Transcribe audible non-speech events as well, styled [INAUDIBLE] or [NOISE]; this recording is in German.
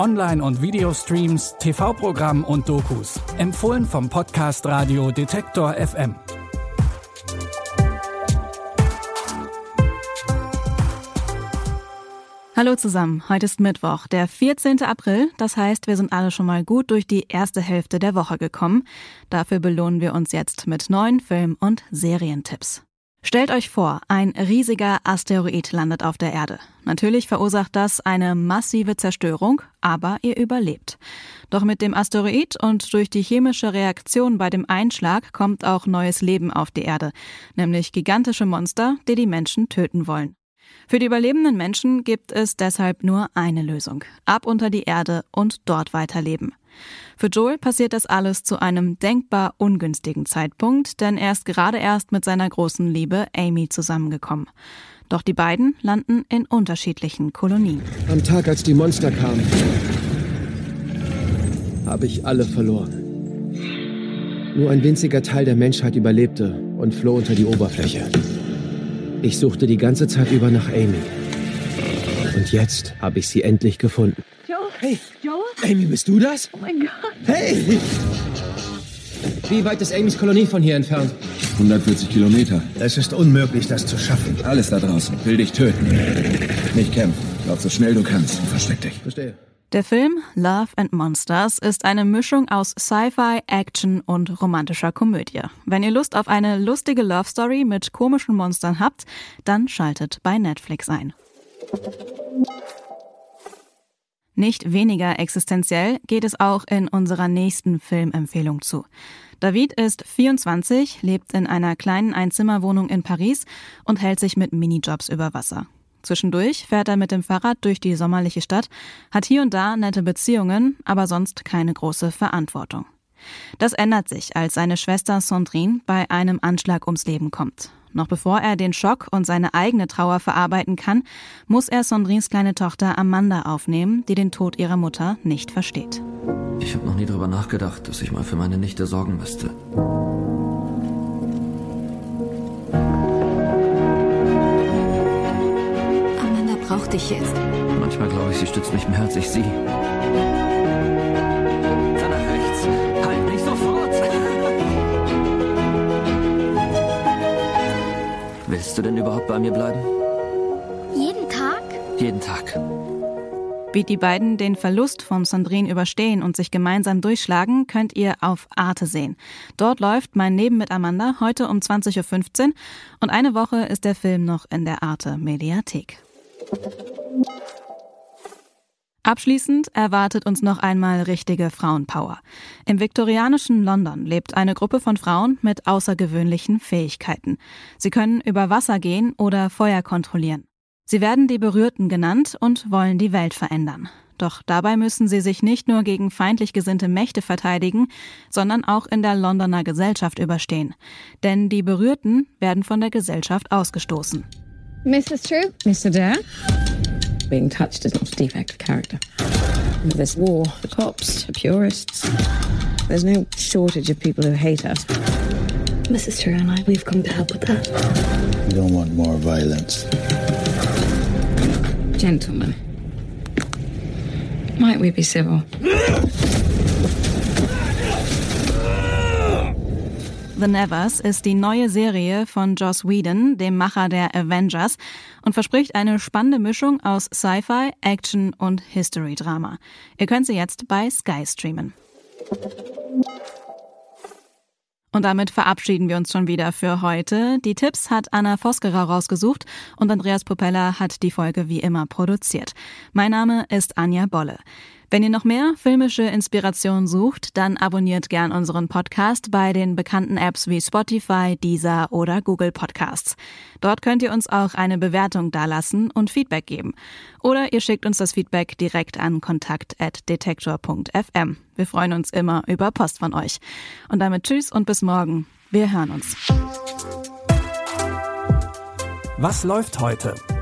Online- und Videostreams, TV-Programm und Dokus. Empfohlen vom Podcast Radio Detektor FM. Hallo zusammen, heute ist Mittwoch, der 14. April. Das heißt, wir sind alle schon mal gut durch die erste Hälfte der Woche gekommen. Dafür belohnen wir uns jetzt mit neuen Film- und Serientipps. Stellt euch vor, ein riesiger Asteroid landet auf der Erde. Natürlich verursacht das eine massive Zerstörung, aber ihr überlebt. Doch mit dem Asteroid und durch die chemische Reaktion bei dem Einschlag kommt auch neues Leben auf die Erde, nämlich gigantische Monster, die die Menschen töten wollen. Für die überlebenden Menschen gibt es deshalb nur eine Lösung. Ab unter die Erde und dort weiterleben. Für Joel passiert das alles zu einem denkbar ungünstigen Zeitpunkt, denn er ist gerade erst mit seiner großen Liebe Amy zusammengekommen. Doch die beiden landen in unterschiedlichen Kolonien. Am Tag, als die Monster kamen, habe ich alle verloren. Nur ein winziger Teil der Menschheit überlebte und floh unter die Oberfläche. Ich suchte die ganze Zeit über nach Amy. Und jetzt habe ich sie endlich gefunden. Joel? Hey! Joel? Amy, bist du das? Oh mein Gott. Hey! Wie weit ist Amys Kolonie von hier entfernt? 140 Kilometer. Es ist unmöglich, das zu schaffen. Alles da draußen will dich töten. Nicht kämpfen. Lauf so schnell du kannst und versteck dich. Verstehe. Der Film Love and Monsters ist eine Mischung aus Sci-Fi, Action und romantischer Komödie. Wenn ihr Lust auf eine lustige Love Story mit komischen Monstern habt, dann schaltet bei Netflix ein. Nicht weniger existenziell geht es auch in unserer nächsten Filmempfehlung zu. David ist 24, lebt in einer kleinen Einzimmerwohnung in Paris und hält sich mit Minijobs über Wasser. Zwischendurch fährt er mit dem Fahrrad durch die sommerliche Stadt, hat hier und da nette Beziehungen, aber sonst keine große Verantwortung. Das ändert sich, als seine Schwester Sandrine bei einem Anschlag ums Leben kommt. Noch bevor er den Schock und seine eigene Trauer verarbeiten kann, muss er Sandrines kleine Tochter Amanda aufnehmen, die den Tod ihrer Mutter nicht versteht. Ich habe noch nie darüber nachgedacht, dass ich mal für meine Nichte sorgen müsste. Braucht dich jetzt. Manchmal glaube ich, sie stützt mich mehr als ich sie. Da nach rechts. Halt nicht sofort. [LAUGHS] Willst du denn überhaupt bei mir bleiben? Jeden Tag? Jeden Tag. Wie die beiden den Verlust von Sandrine überstehen und sich gemeinsam durchschlagen, könnt ihr auf Arte sehen. Dort läuft Mein Leben mit Amanda heute um 20.15 Uhr und eine Woche ist der Film noch in der Arte Mediathek. Abschließend erwartet uns noch einmal richtige Frauenpower. Im viktorianischen London lebt eine Gruppe von Frauen mit außergewöhnlichen Fähigkeiten. Sie können über Wasser gehen oder Feuer kontrollieren. Sie werden die Berührten genannt und wollen die Welt verändern. Doch dabei müssen sie sich nicht nur gegen feindlich gesinnte Mächte verteidigen, sondern auch in der Londoner Gesellschaft überstehen. Denn die Berührten werden von der Gesellschaft ausgestoßen. Mrs. True? Mr. Dare? Being touched is not a defect of character. With this war, the cops, the purists, there's no shortage of people who hate us. Mrs. True and I, we've come to help with that. We don't want more violence. Gentlemen, might we be civil? The Nevers ist die neue Serie von Joss Whedon, dem Macher der Avengers, und verspricht eine spannende Mischung aus Sci-Fi, Action und History-Drama. Ihr könnt sie jetzt bei Sky streamen. Und damit verabschieden wir uns schon wieder für heute. Die Tipps hat Anna Vosgerer rausgesucht und Andreas Propeller hat die Folge wie immer produziert. Mein Name ist Anja Bolle. Wenn ihr noch mehr filmische Inspiration sucht, dann abonniert gern unseren Podcast bei den bekannten Apps wie Spotify, Deezer oder Google Podcasts. Dort könnt ihr uns auch eine Bewertung dalassen und Feedback geben. Oder ihr schickt uns das Feedback direkt an kontakt.detektor.fm. Wir freuen uns immer über Post von euch. Und damit tschüss und bis morgen. Wir hören uns. Was läuft heute?